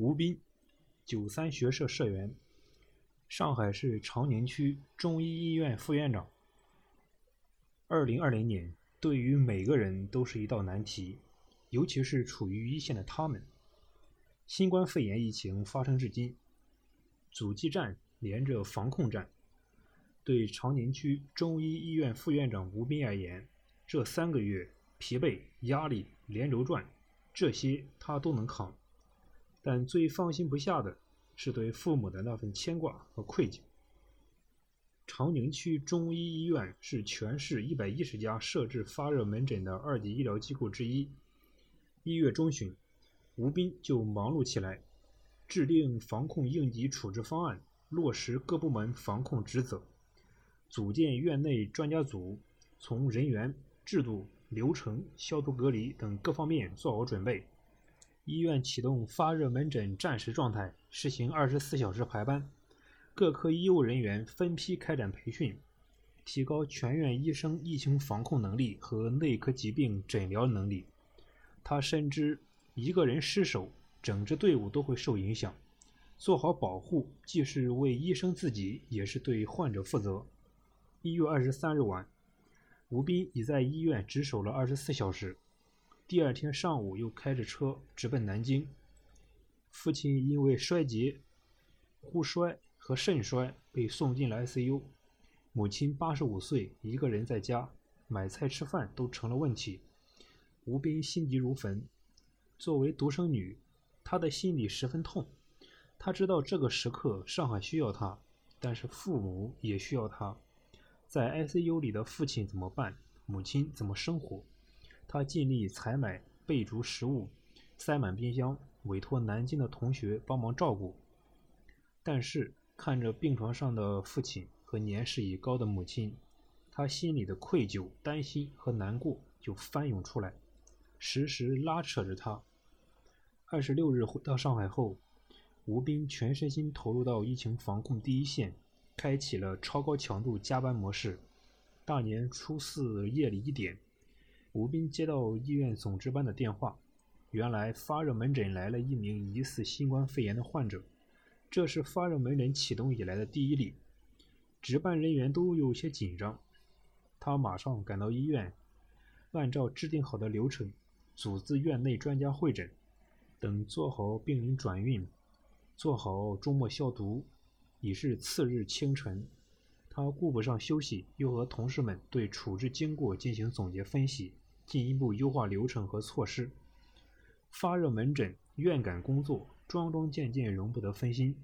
吴斌，九三学社社员，上海市长宁区中医医院副院长。二零二零年对于每个人都是一道难题，尤其是处于一线的他们。新冠肺炎疫情发生至今，阻击战连着防控战。对长宁区中医医院副院长吴斌而言，这三个月疲惫、压力连轴转，这些他都能扛。但最放心不下的是对父母的那份牵挂和愧疚。长宁区中医医院是全市一百一十家设置发热门诊的二级医疗机构之一。一月中旬，吴斌就忙碌起来，制定防控应急处置方案，落实各部门防控职责，组建院内专家组，从人员、制度、流程、消毒隔离等各方面做好准备。医院启动发热门诊战时状态，实行二十四小时排班，各科医务人员分批开展培训，提高全院医生疫情防控能力和内科疾病诊疗能力。他深知，一个人失守，整支队伍都会受影响。做好保护，既是为医生自己，也是对患者负责。一月二十三日晚，吴斌已在医院值守了二十四小时。第二天上午，又开着车直奔南京。父亲因为衰竭、呼衰和肾衰被送进了 ICU。母亲八十五岁，一个人在家买菜吃饭都成了问题。吴斌心急如焚。作为独生女，她的心里十分痛。她知道这个时刻上海需要她，但是父母也需要她。在 ICU 里的父亲怎么办？母亲怎么生活？他尽力采买备足食物，塞满冰箱，委托南京的同学帮忙照顾。但是看着病床上的父亲和年事已高的母亲，他心里的愧疚、担心和难过就翻涌出来，时时拉扯着他。二十六日回到上海后，吴斌全身心投入到疫情防控第一线，开启了超高强度加班模式。大年初四夜里一点。吴斌接到医院总值班的电话，原来发热门诊来了一名疑似新冠肺炎的患者，这是发热门诊启动以来的第一例，值班人员都有些紧张。他马上赶到医院，按照制定好的流程，组织院内专家会诊，等做好病人转运，做好周末消毒，已是次日清晨。他顾不上休息，又和同事们对处置经过进行总结分析。进一步优化流程和措施。发热门诊院感工作桩桩件件容不得分心。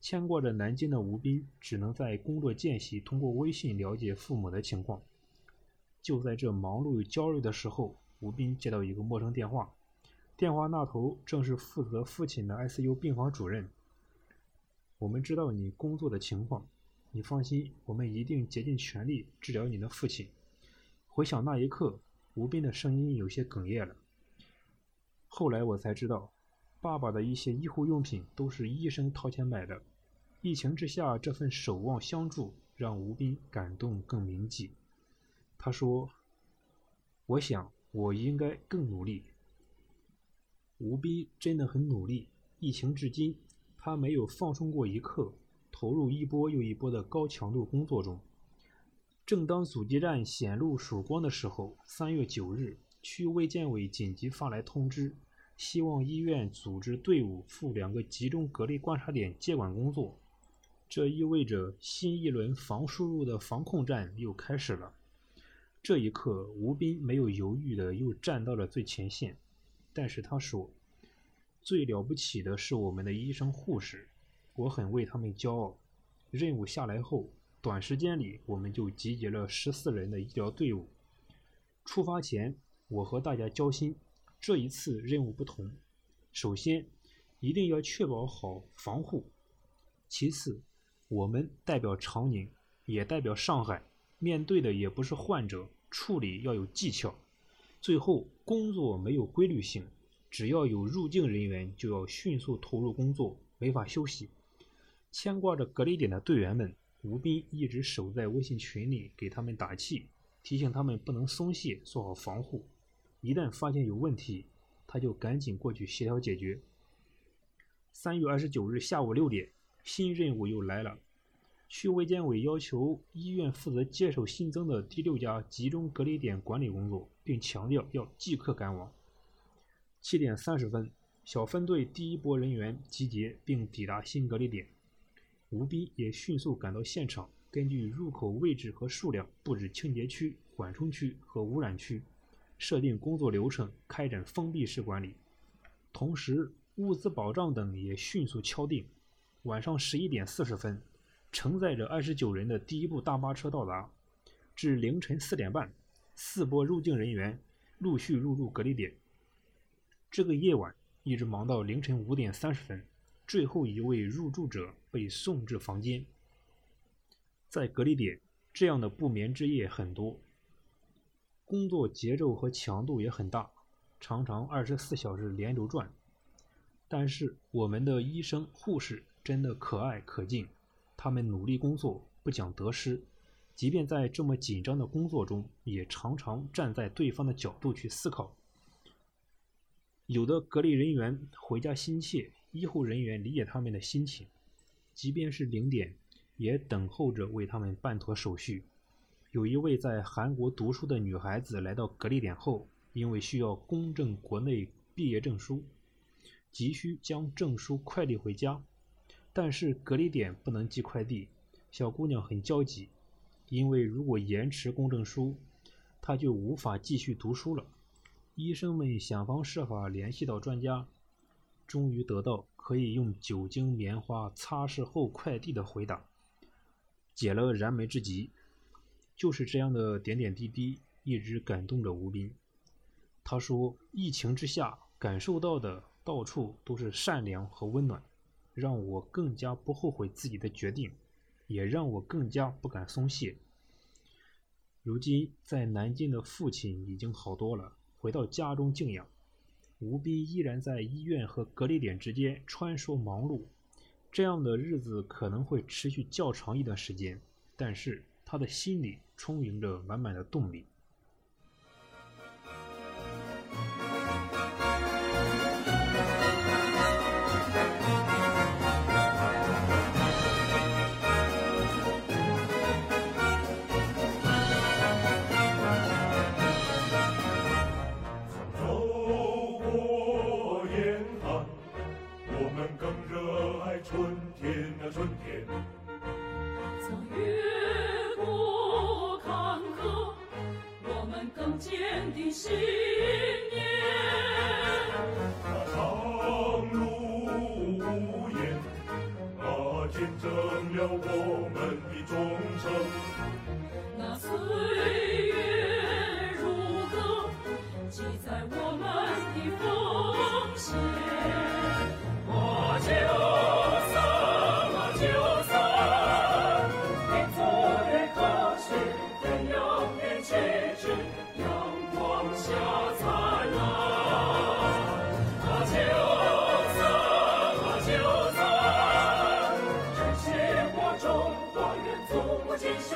牵挂着南京的吴斌只能在工作间隙通过微信了解父母的情况。就在这忙碌又焦虑的时候，吴斌接到一个陌生电话，电话那头正是负责父亲的 ICU 病房主任。我们知道你工作的情况，你放心，我们一定竭尽全力治疗你的父亲。回想那一刻。吴斌的声音有些哽咽了。后来我才知道，爸爸的一些医护用品都是医生掏钱买的。疫情之下，这份守望相助让吴斌感动更铭记。他说：“我想我应该更努力。”吴斌真的很努力。疫情至今，他没有放松过一刻，投入一波又一波的高强度工作中。正当阻击战显露曙光的时候，三月九日，区卫健委紧急发来通知，希望医院组织队伍赴两个集中隔离观察点接管工作。这意味着新一轮防输入的防控战又开始了。这一刻，吴斌没有犹豫的又站到了最前线。但是他说：“最了不起的是我们的医生护士，我很为他们骄傲。”任务下来后。短时间里，我们就集结了十四人的医疗队伍。出发前，我和大家交心，这一次任务不同。首先，一定要确保好防护；其次，我们代表长宁，也代表上海，面对的也不是患者，处理要有技巧。最后，工作没有规律性，只要有入境人员，就要迅速投入工作，没法休息。牵挂着隔离点的队员们。吴斌一直守在微信群里给他们打气，提醒他们不能松懈，做好防护。一旦发现有问题，他就赶紧过去协调解决。三月二十九日下午六点，新任务又来了。区卫健委要求医院负责接手新增的第六家集中隔离点管理工作，并强调要即刻赶往。七点三十分，小分队第一波人员集结并抵达新隔离点，吴斌也迅速赶到现场，根据入口位置和数量布置清洁区、缓冲区和污染区，设定工作流程，开展封闭式管理。同时，物资保障等也迅速敲定。晚上十一点四十分。承载着二十九人的第一部大巴车到达，至凌晨四点半，四波入境人员陆续入住隔离点。这个夜晚一直忙到凌晨五点三十分，最后一位入住者被送至房间。在隔离点，这样的不眠之夜很多，工作节奏和强度也很大，常常二十四小时连轴转。但是我们的医生护士真的可爱可敬。他们努力工作，不讲得失，即便在这么紧张的工作中，也常常站在对方的角度去思考。有的隔离人员回家心切，医护人员理解他们的心情，即便是零点，也等候着为他们办妥手续。有一位在韩国读书的女孩子来到隔离点后，因为需要公证国内毕业证书，急需将证书快递回家。但是隔离点不能寄快递，小姑娘很焦急，因为如果延迟公证书，她就无法继续读书了。医生们想方设法联系到专家，终于得到可以用酒精棉花擦拭后快递的回答，解了燃眉之急。就是这样的点点滴滴，一直感动着吴斌。他说：“疫情之下，感受到的到处都是善良和温暖。”让我更加不后悔自己的决定，也让我更加不敢松懈。如今在南京的父亲已经好多了，回到家中静养。吴斌依然在医院和隔离点之间穿梭忙碌，这样的日子可能会持续较长一段时间，但是他的心里充盈着满满的动力。的心。Since